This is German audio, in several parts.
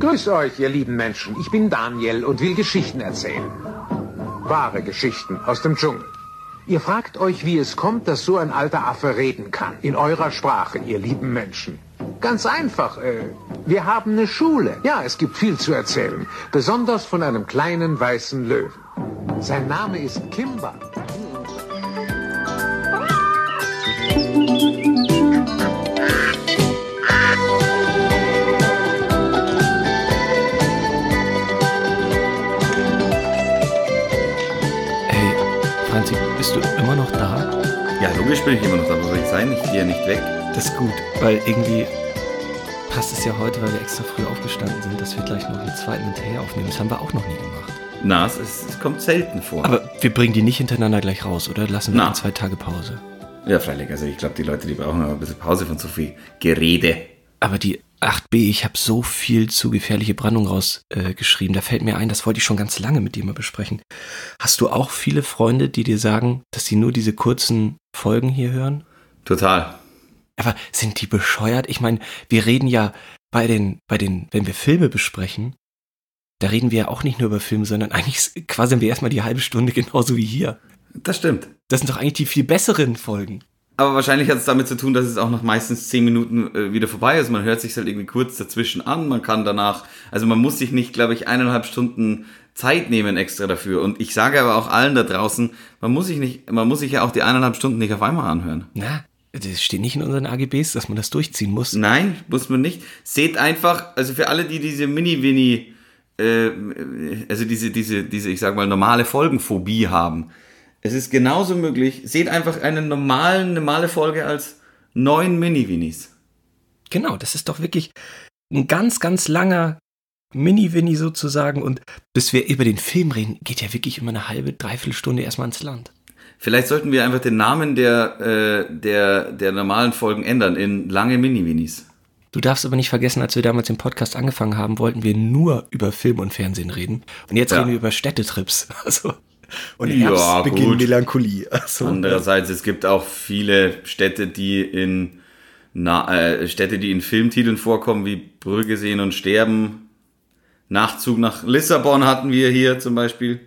Grüß euch, ihr lieben Menschen. Ich bin Daniel und will Geschichten erzählen. Wahre Geschichten aus dem Dschungel. Ihr fragt euch, wie es kommt, dass so ein alter Affe reden kann. In eurer Sprache, ihr lieben Menschen. Ganz einfach. Äh, wir haben eine Schule. Ja, es gibt viel zu erzählen. Besonders von einem kleinen weißen Löwen. Sein Name ist Kimba. Bist du immer noch da? Ja, logisch bin ich immer noch da, wo soll ich sein? Ich gehe ja nicht weg. Das ist gut, weil irgendwie passt es ja heute, weil wir extra früh aufgestanden sind, dass wir gleich noch einen zweiten hinterher aufnehmen. Das haben wir auch noch nie gemacht. Na, es, ist, es kommt selten vor. Aber wir bringen die nicht hintereinander gleich raus, oder? Lassen wir Na. zwei Tage Pause. ja, freilich. Also ich glaube, die Leute, die brauchen noch ein bisschen Pause von so viel Gerede. Aber die 8b, ich habe so viel zu gefährliche Brandung rausgeschrieben. Äh, da fällt mir ein, das wollte ich schon ganz lange mit dir mal besprechen. Hast du auch viele Freunde, die dir sagen, dass sie nur diese kurzen Folgen hier hören? Total. Aber sind die bescheuert? Ich meine, wir reden ja bei den, bei den, wenn wir Filme besprechen, da reden wir ja auch nicht nur über Filme, sondern eigentlich quasi wir erstmal die halbe Stunde genauso wie hier. Das stimmt. Das sind doch eigentlich die viel besseren Folgen. Aber wahrscheinlich hat es damit zu tun, dass es auch nach meistens zehn Minuten äh, wieder vorbei ist. Man hört sich halt irgendwie kurz dazwischen an. Man kann danach, also man muss sich nicht, glaube ich, eineinhalb Stunden Zeit nehmen extra dafür. Und ich sage aber auch allen da draußen, man muss sich nicht, man muss sich ja auch die eineinhalb Stunden nicht auf einmal anhören. Na, das steht nicht in unseren AGBs, dass man das durchziehen muss. Nein, muss man nicht. Seht einfach, also für alle, die diese Mini-Winnie, äh, also diese, diese, diese, ich sag mal, normale Folgenphobie haben. Es ist genauso möglich. Seht einfach eine normalen, normale Folge als neun Mini-Winnies. Genau, das ist doch wirklich ein ganz, ganz langer Mini-Winnie sozusagen. Und bis wir über den Film reden, geht ja wirklich immer eine halbe, dreiviertel Stunde erstmal ins Land. Vielleicht sollten wir einfach den Namen der, äh, der, der normalen Folgen ändern in lange Mini-Winnies. Du darfst aber nicht vergessen, als wir damals den Podcast angefangen haben, wollten wir nur über Film und Fernsehen reden. Und jetzt Ja. reden wir über Städtetrips. Also, und Ja, Herbstbeginn gut. Melancholie. Also, Andererseits, es gibt auch viele Städte, die in na, äh, Städte, die in Filmtiteln vorkommen, wie Brügge sehen und sterben. Nachzug nach Lissabon hatten wir hier zum Beispiel.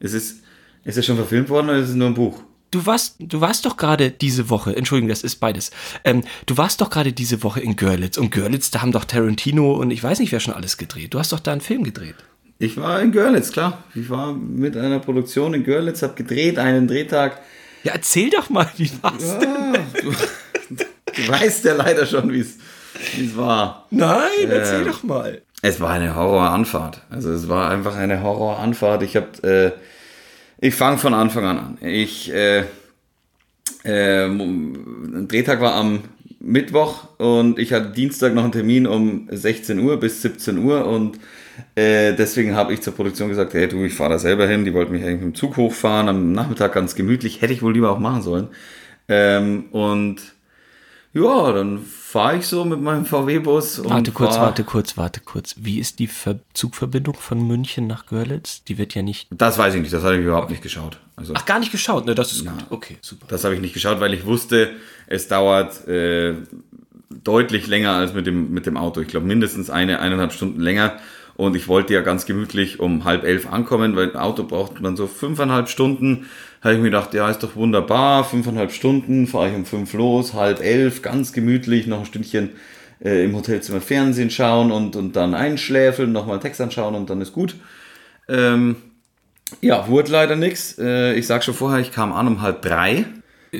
Ist es, ist es schon verfilmt worden oder ist es nur ein Buch? Du warst, du warst doch gerade diese Woche, Entschuldigung, das ist beides. Ähm, du warst doch gerade diese Woche in Görlitz. Und Görlitz, da haben doch Tarantino und ich weiß nicht, wer schon alles gedreht. Du hast doch da einen Film gedreht. Ich war in Görlitz, klar. Ich war mit einer Produktion in Görlitz, habe gedreht, einen Drehtag. Ja, erzähl doch mal, wie war's Ja, denn? du, du weißt ja leider schon, wie es war. Nein, erzähl Ähm, doch mal. Es war eine Horroranfahrt. Also es war einfach eine Horroranfahrt. Ich habe, äh, ich fange von Anfang an an. Ich, äh, äh, ein Drehtag war am Mittwoch und ich hatte Dienstag noch einen Termin um 16 Uhr bis 17 Uhr und äh, deswegen habe ich zur Produktion gesagt, hey du, ich fahre da selber hin. Die wollten mich eigentlich mit dem Zug hochfahren, am Nachmittag ganz gemütlich. Hätte ich wohl lieber auch machen sollen. Ähm, und ja, dann fahre ich so mit meinem VW-Bus. Warte kurz, warte kurz, warte kurz. Wie ist die Ver Zugverbindung von München nach Görlitz? Die wird ja nicht. Das weiß ich nicht, das habe ich überhaupt nicht geschaut. Also Ach, gar nicht geschaut, ne? Das ist gut. Okay, super. das habe ich nicht geschaut, weil ich wusste, es dauert äh, deutlich länger als mit dem, mit dem Auto. Ich glaube mindestens eine, eineinhalb Stunden länger. Und ich wollte ja ganz gemütlich um halb elf ankommen, weil ein Auto braucht man so fünfeinhalb Stunden. Habe ich mir gedacht, ja, ist doch wunderbar, fünfeinhalb Stunden, fahre ich um fünf los, halb elf, ganz gemütlich, noch ein Stündchen äh, im Hotelzimmer Fernsehen schauen und, und dann einschläfeln, nochmal Text anschauen und dann ist gut. Ähm, ja, wurde leider nix. Äh, ich sag schon vorher, ich kam an um halb drei.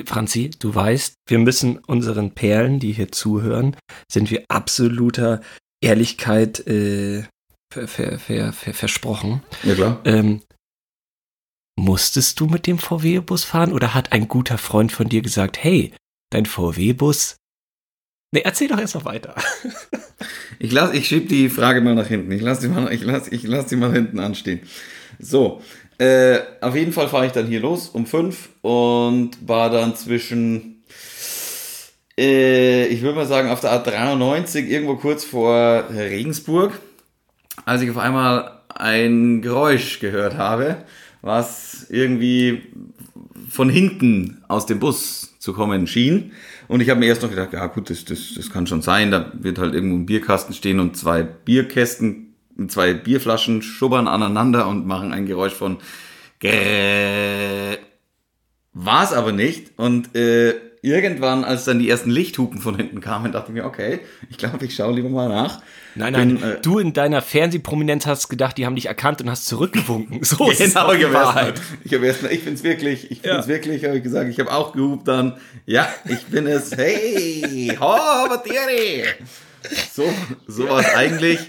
Franzi, du weißt, wir müssen unseren Perlen, die hier zuhören, sind wir absoluter Ehrlichkeit äh, ver, ver, ver, ver, versprochen. Ja, klar. Ähm, musstest du mit dem VW-Bus fahren oder hat ein guter Freund von dir gesagt, hey, dein VW-Bus? Nee, erzähl doch erst mal weiter. Ich, lass, ich schieb die Frage mal nach hinten. Ich lasse die, mal- ich lass, ich lass die mal hinten anstehen. So, äh, auf jeden Fall fahre ich dann hier los um fünf und war dann zwischen, äh, ich würde mal sagen, auf der A93 irgendwo kurz vor Regensburg, als ich auf einmal ein Geräusch gehört habe, was irgendwie von hinten aus dem Bus zu kommen schien. Und ich habe mir erst noch gedacht, ja gut, das, das, das kann schon sein, da wird halt irgendwo ein Bierkasten stehen und zwei Bierkästen zwei Bierflaschen schubbern aneinander und machen ein Geräusch von war es aber nicht. Und äh, irgendwann, als dann die ersten Lichthupen von hinten kamen, dachte ich mir, okay, ich glaube, ich schaue lieber mal nach. Nein, nein, Bin, äh, du in deiner Fernsehprominenz hast gedacht, die haben dich erkannt und hast zurückgewunken. So ist genau, die Wahrheit. Ich habe erst, ich bin's wirklich, ich bin's ja. wirklich, habe ich gesagt, ich habe auch gehupt dann. Ja, ich bin es. Hey, ho, Batieri. So, so war es eigentlich.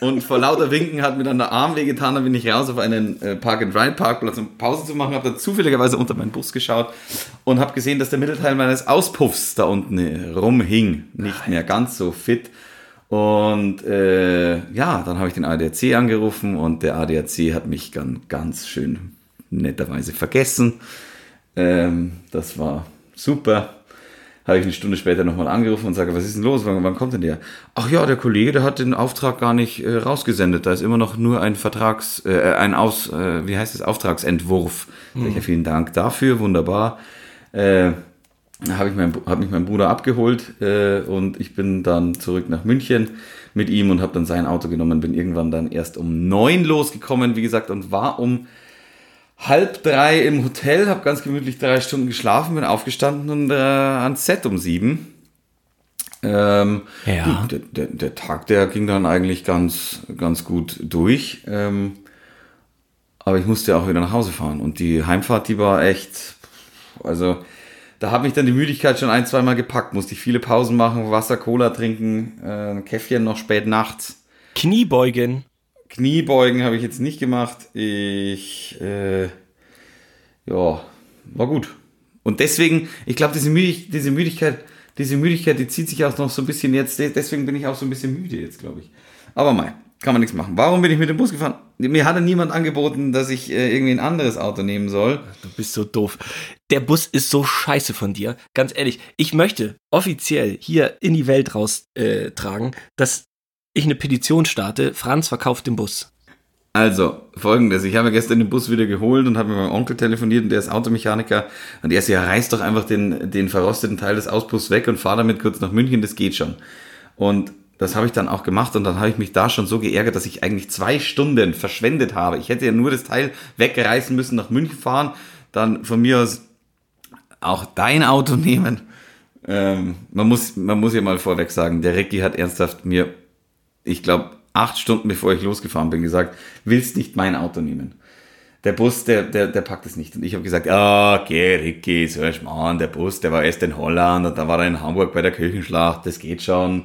Und vor lauter Winken hat mir dann der Arm wehgetan, dann bin ich raus auf einen äh, Park-and-Ride-Parkplatz, um Pause zu machen, habe dann zufälligerweise unter meinen Bus geschaut und habe gesehen, dass der Mittelteil meines Auspuffs da unten äh, rumhing. Nicht mehr ganz so fit. Und äh, ja, dann habe ich den ADAC angerufen und der ADAC hat mich dann ganz schön netterweise vergessen. Ähm, das war super habe ich eine Stunde später nochmal angerufen und sage, was ist denn los? Wann, wann, kommt denn der? Ach ja, der Kollege, der hat den Auftrag gar nicht äh, rausgesendet. Da ist immer noch nur ein Vertrags, äh, ein Aus, äh, wie heißt es, Auftragsentwurf. Mhm. Vielen Dank dafür, wunderbar. Äh, habe ich mein, hab mich mein Bruder abgeholt äh, und ich bin dann zurück nach München mit ihm und habe dann sein Auto genommen, bin irgendwann dann erst um neun losgekommen, wie gesagt, und war um halb drei im Hotel, habe ganz gemütlich drei Stunden geschlafen, bin aufgestanden und äh, ans Set um sieben. Ähm, ja. Der, der, der, Tag, der ging dann eigentlich ganz, ganz gut durch. Ähm, aber ich musste auch wieder nach Hause fahren. Und die Heimfahrt, die war echt, also da hat mich dann die Müdigkeit schon ein, zweimal gepackt. Musste ich viele Pausen machen, Wasser, Cola trinken, äh, Käffchen noch spät nachts. Kniebeugen. Kniebeugen habe ich jetzt nicht gemacht. Ich, äh, ja, war gut. Und deswegen, ich glaube, diese, Müdig diese Müdigkeit, diese Müdigkeit, die zieht sich auch noch so ein bisschen jetzt. Deswegen bin ich auch so ein bisschen müde jetzt, glaube ich. Aber mal, kann man nichts machen. Warum bin ich mit dem Bus gefahren? Mir hatte niemand angeboten, dass ich äh, irgendwie ein anderes Auto nehmen soll. Du bist so doof. Der Bus ist so scheiße von dir. Ganz ehrlich, ich möchte offiziell hier in die Welt raustragen, äh, dass ich eine Petition starte, Franz verkauft den Bus. Also, folgendes. Ich habe gestern den Bus wieder geholt und habe mit meinem Onkel telefoniert und der ist Automechaniker. Und er ist ja, reißt doch einfach den, den verrosteten Teil des Auspuffs weg und fahr damit kurz nach München, das geht schon. Und das habe ich dann auch gemacht und dann habe ich mich da schon so geärgert, dass ich eigentlich zwei Stunden verschwendet habe. Ich hätte ja nur das Teil wegreißen müssen, nach München fahren, dann von mir aus auch dein Auto nehmen. Ähm, man, muss, man muss ja mal vorweg sagen, der Ricky hat ernsthaft mir ich glaube, acht Stunden bevor ich losgefahren bin, gesagt, willst nicht mein Auto nehmen. Der Bus, der, der, der packt es nicht. Und ich habe gesagt, ah, okay, Ricky, so ein Schmarrn, der Bus, der war erst in Holland und dann war er in Hamburg bei der Küchenschlacht, das geht schon.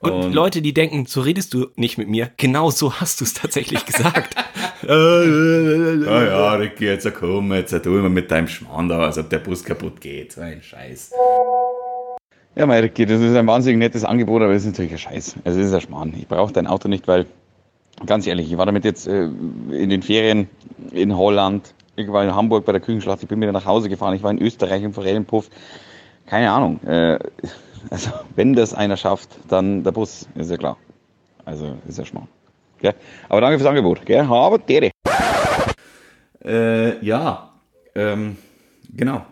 Und, und Leute, die denken, so redest du nicht mit mir, genau so hast du es tatsächlich gesagt. ah ja, Ricky, jetzt komm, jetzt tu immer mit deinem Schmarrn da, als ob der Bus kaputt geht. So ein Scheiß. Ja, Mairiki, das ist ein wahnsinnig nettes Angebot, aber es ist natürlich ein Scheiß. Also es ist ein Schmarrn. Ich brauche dein Auto nicht, weil, ganz ehrlich, ich war damit jetzt äh, in den Ferien in Holland, ich war in Hamburg bei der Küchenschlacht, ich bin wieder nach Hause gefahren, ich war in Österreich im Forellenpuff. Keine Ahnung. Äh, also, wenn das einer schafft, dann der Bus, ist ja klar. Also, ist ja Schmarrn. Gell? Aber danke fürs Angebot. Gell? Aber Dere. Äh, ja, ähm, genau.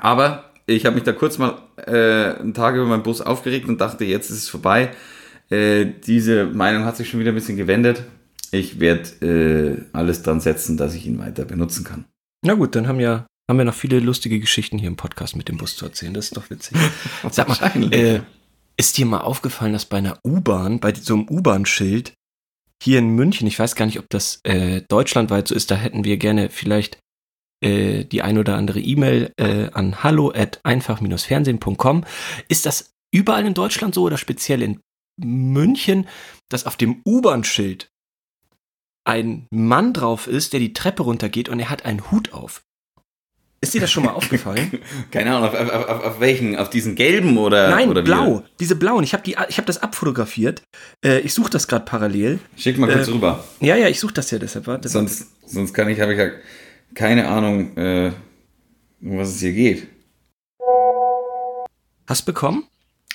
Aber ich habe mich da kurz mal äh, einen Tag über meinen Bus aufgeregt und dachte, jetzt ist es vorbei. Äh, diese Meinung hat sich schon wieder ein bisschen gewendet. Ich werde äh, alles dran setzen, dass ich ihn weiter benutzen kann. Na gut, dann haben ja haben wir noch viele lustige Geschichten hier im Podcast mit dem Bus zu erzählen. Das ist doch witzig. Sag mal, äh, ist dir mal aufgefallen, dass bei einer U-Bahn, bei so einem U-Bahn-Schild hier in München, ich weiß gar nicht, ob das äh, deutschlandweit so ist, da hätten wir gerne vielleicht äh, die ein oder andere E-Mail äh, an hallo at einfach-fernsehen.com. Ist das überall in Deutschland so oder speziell in München, dass auf dem U-Bahn-Schild ein Mann drauf ist, der die Treppe runtergeht und er hat einen Hut auf? Ist dir das schon mal aufgefallen? Keine Ahnung, auf, auf, auf, auf, welchen? Auf diesen gelben oder? Nein, oder blau. Wie? Diese blauen. Ich habe hab das abfotografiert. Äh, ich suche das gerade parallel. Schick mal kurz äh, rüber. Ja, ja, ich suche das ja deshalb. Sonst, sonst kann ich, habe ich ja keine Ahnung, äh, um was es hier geht. Hast bekommen?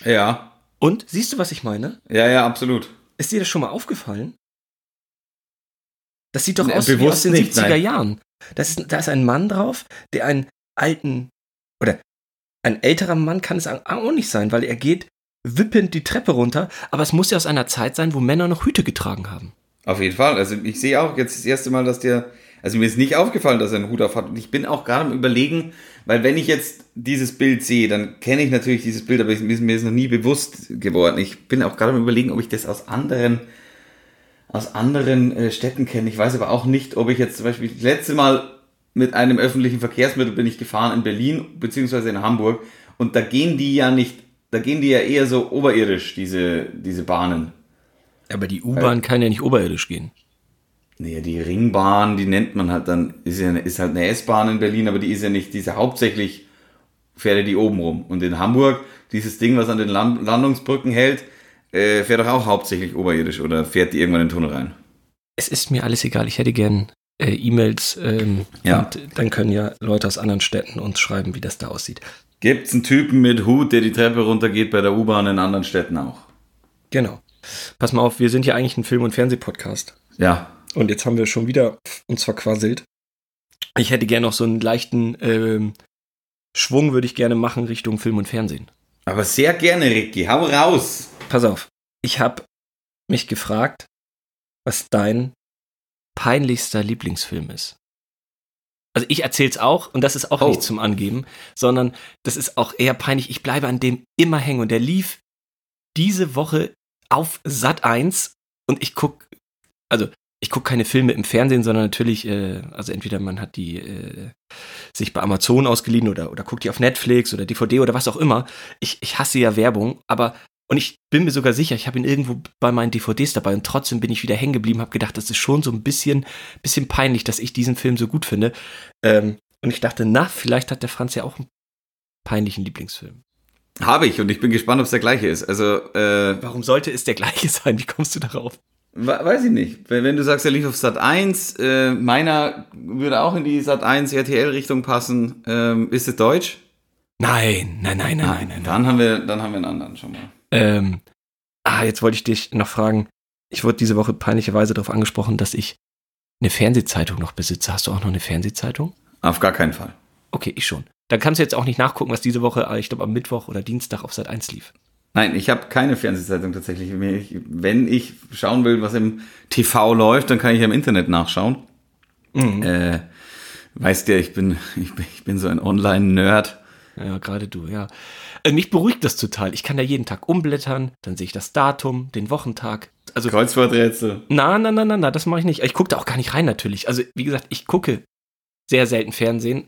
Ja. Und? Siehst du, was ich meine? Ja, ja, absolut. Ist dir das schon mal aufgefallen? Das sieht doch aus wie aus den nicht, 70er nein. Jahren. Das ist, da ist ein Mann drauf, der einen alten, oder ein älterer Mann kann es auch nicht sein, weil er geht wippend die Treppe runter, aber es muss ja aus einer Zeit sein, wo Männer noch Hüte getragen haben. Auf jeden Fall. Also ich sehe auch jetzt das erste Mal, dass der, also mir ist nicht aufgefallen, dass er einen Hut auf hat. Und ich bin auch gerade am überlegen, weil wenn ich jetzt dieses Bild sehe, dann kenne ich natürlich dieses Bild, aber mir ist mir ist noch nie bewusst geworden. Ich bin auch gerade am überlegen, ob ich das aus anderen, aus anderen äh, Städten kenne. Ich weiß aber auch nicht, ob ich jetzt zum Beispiel das letzte Mal mit einem öffentlichen Verkehrsmittel bin ich gefahren in Berlin beziehungsweise in Hamburg und da gehen die ja nicht, da gehen die ja eher so oberirdisch, diese, diese Bahnen. Aber die U-Bahn kann ja nicht oberirdisch gehen. Nee, die Ringbahn, die nennt man halt dann, ist, ja, ist halt eine S-Bahn in Berlin, aber die ist ja nicht, diese hauptsächlich fährt ja die oben rum. Und in Hamburg, dieses Ding, was an den Land Landungsbrücken hält, äh, fährt doch auch hauptsächlich oberirdisch oder fährt die irgendwann in den Tunnel rein. Es ist mir alles egal. Ich hätte gern äh, E-Mails ähm, Ja. und dann können ja Leute aus anderen Städten uns schreiben, wie das da aussieht. Gibt's einen Typen mit Hut, der die Treppe runtergeht bei der U-Bahn in anderen Städten auch? Genau. Pass mal auf, wir sind ja eigentlich ein Film- und Fernsehpodcast. Ja. Und jetzt haben wir schon wieder uns verquasselt. Ich hätte gerne noch so einen leichten ähm, Schwung, würde ich gerne machen Richtung Film und Fernsehen. Aber sehr gerne, Ricky. Hau raus. Pass auf, ich habe mich gefragt, was dein peinlichster Lieblingsfilm ist. Also ich erzähl's auch und das ist auch Oh. nicht zum Angeben, sondern das ist auch eher peinlich. Ich bleibe an dem immer hängen und der lief diese Woche auf Sat 1 und ich guck, also ich gucke keine Filme im Fernsehen, sondern natürlich, äh, also entweder man hat die äh, sich bei Amazon ausgeliehen oder, oder guckt die auf Netflix oder DVD oder was auch immer. Ich, ich hasse ja Werbung, aber und ich bin mir sogar sicher, ich habe ihn irgendwo bei meinen DVDs dabei und trotzdem bin ich wieder hängen geblieben, habe gedacht, das ist schon so ein bisschen, bisschen peinlich, dass ich diesen Film so gut finde. Ähm, und ich dachte, na, vielleicht hat der Franz ja auch einen peinlichen Lieblingsfilm. Habe ich und ich bin gespannt, ob es der gleiche ist. Also, äh, Warum sollte es der gleiche sein? Wie kommst du darauf? We- weiß ich nicht. Wenn, wenn du sagst, er lief auf Sat 1, äh, meiner würde auch in die Sat 1 RTL-Richtung passen. Ähm, ist es deutsch? Nein, nein, nein, nein, nein, nein. nein. Dann haben wir, dann haben wir einen anderen schon mal. Ähm, ah, jetzt wollte ich dich noch fragen. Ich wurde diese Woche peinlicherweise darauf angesprochen, dass ich eine Fernsehzeitung noch besitze. Hast du auch noch eine Fernsehzeitung? Auf gar keinen Fall. Okay, ich schon. Dann kannst du jetzt auch nicht nachgucken, was diese Woche, ich glaube, am Mittwoch oder Dienstag auf Sat 1 lief. Nein, ich habe keine Fernsehzeitung tatsächlich. Wenn ich schauen will, was im TV läuft, dann kann ich ja im Internet nachschauen. Mhm. Äh, weißt ja, ich bin, ich bin, ich bin so ein Online-Nerd. Ja, gerade du, ja. Äh, mich beruhigt das total. Ich kann da jeden Tag umblättern, dann sehe ich das Datum, den Wochentag. Also, Kreuzworträtsel. na, na, na, na, na, das mache ich nicht. Ich gucke da auch gar nicht rein, natürlich. Also, wie gesagt, ich gucke sehr selten Fernsehen.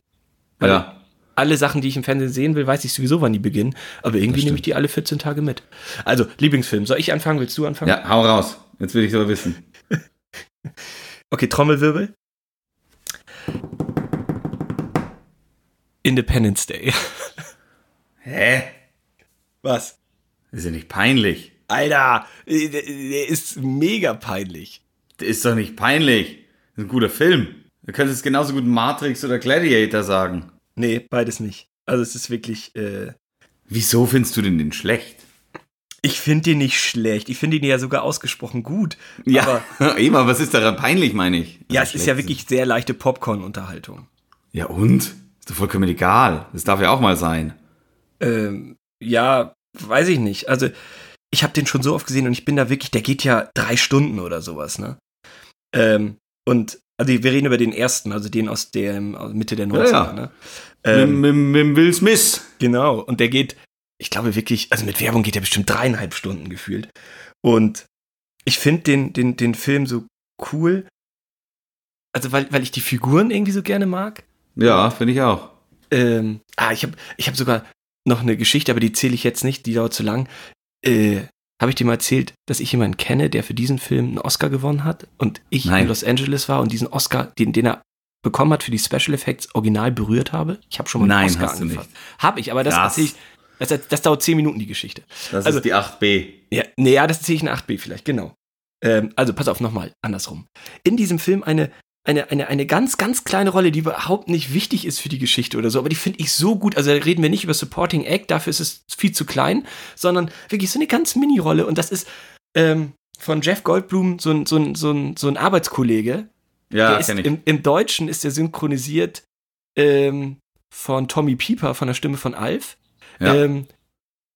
Ja. Alle Sachen, die ich im Fernsehen sehen will, weiß ich sowieso, wann die beginnen. Aber irgendwie nehme ich die alle 14 Tage mit. Also, Lieblingsfilm. Soll ich anfangen? Willst du anfangen? Ja, hau raus. Jetzt will ich aber wissen. Okay, Trommelwirbel. Independence Day. Hä? Was? Ist ja nicht peinlich. Alter, äh, der der ist mega peinlich. Das ist doch nicht peinlich. Das ist ein guter Film. Du könntest es genauso gut Matrix oder Gladiator sagen. Nee, beides nicht. Also es ist wirklich, äh, Wieso findest du denn den schlecht? ich finde den nicht schlecht. Ich finde ihn ja sogar ausgesprochen gut. Ja, Aber eben, aber was ist daran peinlich, meine ich? ja, Also es ist ja wirklich sehr leichte Popcorn-Unterhaltung. Ja, und? Ist doch vollkommen egal. Das darf ja auch mal sein. Ähm, ja, weiß ich nicht. Also ich habe den schon so oft gesehen und ich bin da wirklich, der geht ja drei Stunden oder sowas, ne? Ähm, und also wir reden über den ersten, also den aus der Mitte der 90er, Ja, ja. ne? Ähm, mit, mit, mit Will Smith. Genau. Und der geht, ich glaube wirklich, also mit Werbung geht er bestimmt dreieinhalb Stunden gefühlt. Und ich finde den, den, den Film so cool. Also, weil, weil ich die Figuren irgendwie so gerne mag. Ja, finde ich auch. Ähm, ah, ich habe ich hab sogar noch eine Geschichte, aber die zähle ich jetzt nicht, die dauert zu lang. Äh, habe ich dir mal erzählt, dass ich jemanden kenne, der für diesen Film einen Oscar gewonnen hat und ich Nein. in Los Angeles war und diesen Oscar, den, den er bekommen hat für die Special Effects, original berührt habe? Ich habe schon mal einen Nein, Oscar hast du angefasst. Habe ich, aber das erzähle ich, das, das dauert zehn Minuten, die Geschichte. Das Also- ist die 8b. Ja, nee, ja, das erzähle ich in 8b vielleicht, genau. Ähm, also pass auf, nochmal, andersrum. In diesem Film eine, eine, eine, eine ganz, ganz kleine Rolle, die überhaupt nicht wichtig ist für die Geschichte oder so, aber die finde ich so gut. Also da reden wir nicht über Supporting Act, dafür ist es viel zu klein, sondern wirklich so eine ganz Mini-Rolle und das ist ähm, von Jeff Goldblum so ein, so ein, so ein, so ein Arbeitskollege. Ja, der ich. im, Im Deutschen ist er synchronisiert ähm, von Tommy Pieper, von der Stimme von Alf. Ja. Ähm,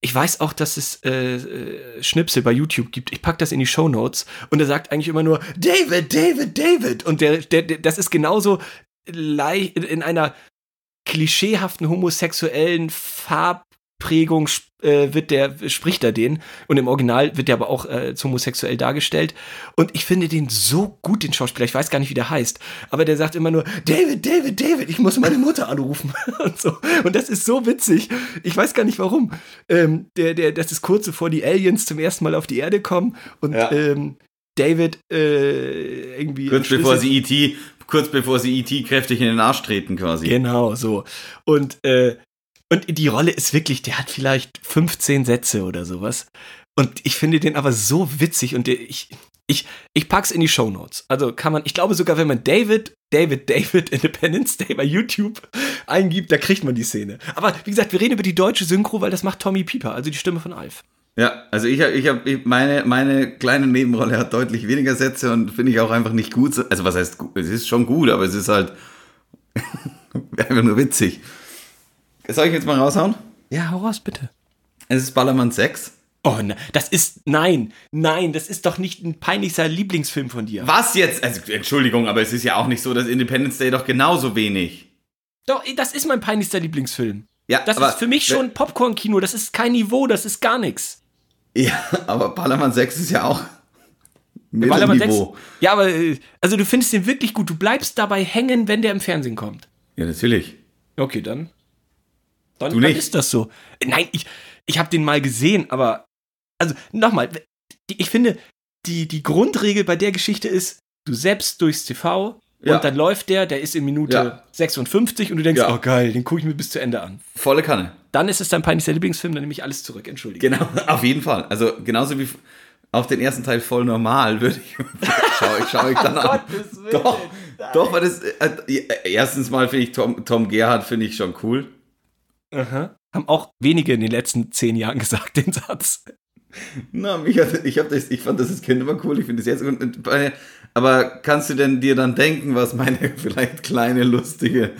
ich weiß auch, dass es äh, äh, Schnipsel bei YouTube gibt. Ich pack das in die Show Notes und er sagt eigentlich immer nur David, David, David. Und der, der, der das ist genauso leicht in einer klischeehaften homosexuellen Farbprägung äh, wird der spricht er den und im Original wird der aber auch äh, homosexuell dargestellt und ich finde den so gut den Schauspieler ich weiß gar nicht wie der heißt aber der sagt immer nur David David David ich muss meine Mutter anrufen und so und das ist so witzig ich weiß gar nicht warum ähm, der der das ist kurz bevor die Aliens zum ersten Mal auf die Erde kommen und ja. ähm, David äh, irgendwie kurz bevor sie ET kurz bevor sie E.T. kräftig in den Arsch treten quasi. Genau, so. Und, äh, und die Rolle ist wirklich, der hat vielleicht 15 Sätze oder sowas. Und ich finde den aber so witzig und der, ich, ich, ich pack's in die Show Notes. Also kann man, ich glaube sogar, wenn man David, David, David Independence Day bei YouTube eingibt, da kriegt man die Szene. Aber wie gesagt, wir reden über die deutsche Synchro, weil das macht Tommy Pieper, also die Stimme von Alf. Ja, also ich habe, ich hab, meine, meine kleine Nebenrolle hat deutlich weniger Sätze und finde ich auch einfach nicht gut. Also was heißt, es ist schon gut, aber es ist halt einfach nur witzig. Soll ich jetzt mal raushauen? Ja, hau raus, bitte. Es ist Ballermann 6. Oh, ne, das ist, nein, nein, das ist doch nicht ein peinlichster Lieblingsfilm von dir. Was jetzt? Also, Entschuldigung, aber es ist ja auch nicht so, dass Independence Day doch genauso wenig. Doch, das ist mein peinlichster Lieblingsfilm. Ja, das ist für mich schon Popcorn-Kino, das ist kein Niveau, das ist gar nichts. Ja, aber Ballermann 6 ist ja auch Ballermann 6. Ja, aber äh, also du findest den wirklich gut. Du bleibst dabei hängen, wenn der im Fernsehen kommt. Ja, natürlich. Okay, dann. Dann, du nicht. dann ist das so. Nein, ich, ich habe den mal gesehen, aber also nochmal, ich finde, die, die Grundregel bei der Geschichte ist, du selbst durchs TV ja. und dann läuft der, der ist in Minute ja. 56 und du denkst, ja. oh geil, den gucke ich mir bis zu Ende an. Volle Kanne. Dann ist es dein peinlichster Lieblingsfilm, dann nehme ich alles zurück, entschuldige. Genau, auf jeden Fall. Also genauso wie auf den ersten Teil voll normal würde ich schau, ich schau ich dann an. doch, doch, weil das äh, erstens mal finde ich Tom, Tom Gerhardt finde ich schon cool. Aha. Haben auch wenige in den letzten zehn Jahren gesagt, den Satz. Na, mich hat, ich, hab das, ich fand das als Kind immer cool, ich finde das jetzt. Aber kannst du denn dir dann denken, was meine vielleicht kleine, lustige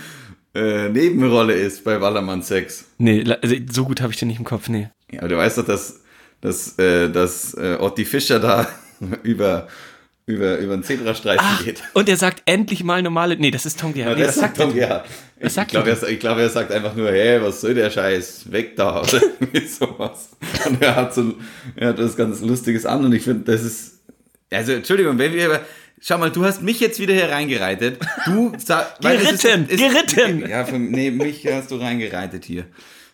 äh, Nebenrolle ist bei Wallermann 6? Nee, also so gut habe ich den nicht im Kopf, nee. Ja, aber du weißt doch, dass, dass, äh, dass äh, Otti Fischer da über über, über einen Zebrastreifen Ach, geht. Und er sagt endlich mal normale. Nee, das ist Tom Gerhardt. Nee, das, sagt Tom Gerhardt. Ich, ich glaube, er, glaub, er sagt einfach nur, hey, was soll der Scheiß? Weg da. Oder sowas. Und er hat so er hat was ganz Lustiges an und ich finde, das ist. Also, Entschuldigung, wenn wir. Schau mal, du hast mich jetzt wieder hier reingereitet. Du sag, geritten, ist, ist, geritten. Ja, von, nee, mich hast du reingereitet hier.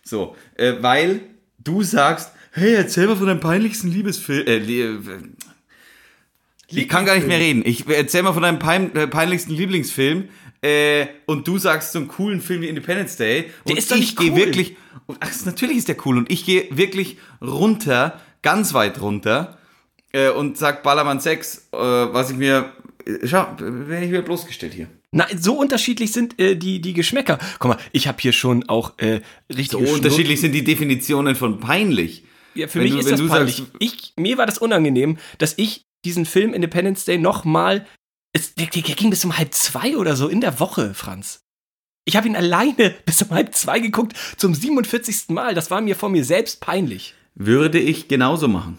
So, äh, weil du sagst, hey, erzähl mal von deinem peinlichsten Liebesfilm. Äh, ich kann gar nicht mehr reden. Ich erzähl mal von deinem pein, äh, peinlichsten Lieblingsfilm. Äh, und du sagst so einen coolen Film wie Independence Day. Und der ist doch nicht cool. wirklich. Ach, natürlich ist der cool. Und ich gehe wirklich runter, ganz weit runter. Äh, und sag Ballermann 6, äh, was ich mir. Äh, schau, werde ich mir bloßgestellt hier. Na, so unterschiedlich sind äh, die, die Geschmäcker. Guck mal, ich habe hier schon auch äh, richtig. So unterschiedlich sind die Definitionen von peinlich. Ja, für wenn mich du, ist das peinlich. Sagst, ich, mir war das unangenehm, dass ich diesen Film Independence Day nochmal. Der, der ging bis um halb zwei oder so in der Woche, Franz. Ich habe ihn alleine bis um halb zwei geguckt, zum 47. Mal. Das war mir vor mir selbst peinlich. Würde ich genauso machen.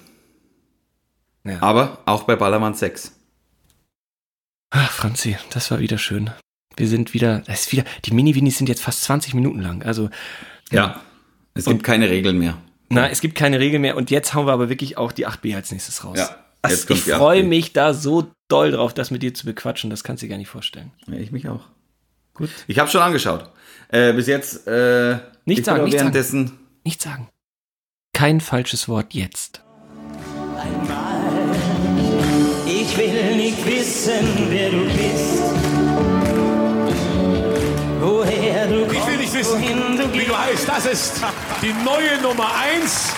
Ja. Aber auch bei Ballermann 6. Ach, Franzi, das war wieder schön. Wir sind wieder, das ist wieder, die Mini-Winis sind jetzt fast 20 Minuten lang. Also. Ja, ja es gibt und, keine Regeln mehr. Na, es gibt keine Regeln mehr. Und jetzt hauen wir aber wirklich auch die 8b als nächstes raus. Ja. Also ich freue mich da so doll drauf, das mit dir zu bequatschen. Das kannst du dir gar nicht vorstellen. Ja, ich mich auch. Gut. Ich habe schon angeschaut. Äh, bis jetzt. Äh, nicht sagen, nicht währenddessen sagen. Nicht sagen. Kein falsches Wort jetzt. Einmal. Ich will nicht wissen, wer du bist. Woher du kommst. Ich will nicht wissen, du wie du heißt. Das ist die neue Nummer 1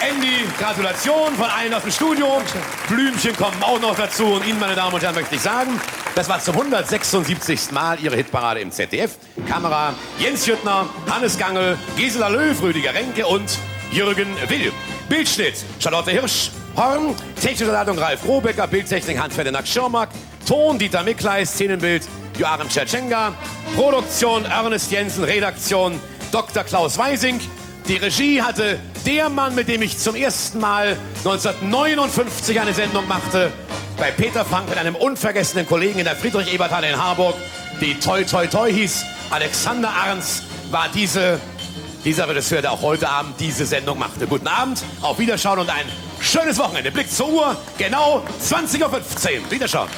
Andy, Gratulation von allen aus dem Studio. Blümchen kommen auch noch dazu. Und Ihnen, meine Damen und Herren, möchte ich sagen, das war zum 176. Mal Ihre Hitparade im ZDF. Kamera Jens Jüttner, Hannes Gangel, Gisela Löw, Rüdiger Renke und Jürgen Will. Bildschnitt Charlotte Hirsch, Horn, technische Leitung Ralf Robecker, Bildtechnik Hans-Ferdinand Schirmack, Ton Dieter Mikleis, Szenenbild Joachim Tschetschenga, Produktion Ernest Jensen, Redaktion Dr. Klaus Weising, Die Regie hatte der Mann, mit dem ich zum ersten Mal 1959 eine Sendung machte, bei Peter Frank mit einem unvergessenen Kollegen in der Friedrich-Ebert-Halle in Harburg, die Toi Toi Toi hieß. Alexander Arns war diese, dieser Regisseur, der auch heute Abend diese Sendung machte. Guten Abend, auf Wiederschauen und ein schönes Wochenende. Blick zur Uhr, genau 20.15 Uhr. Wiederschauen.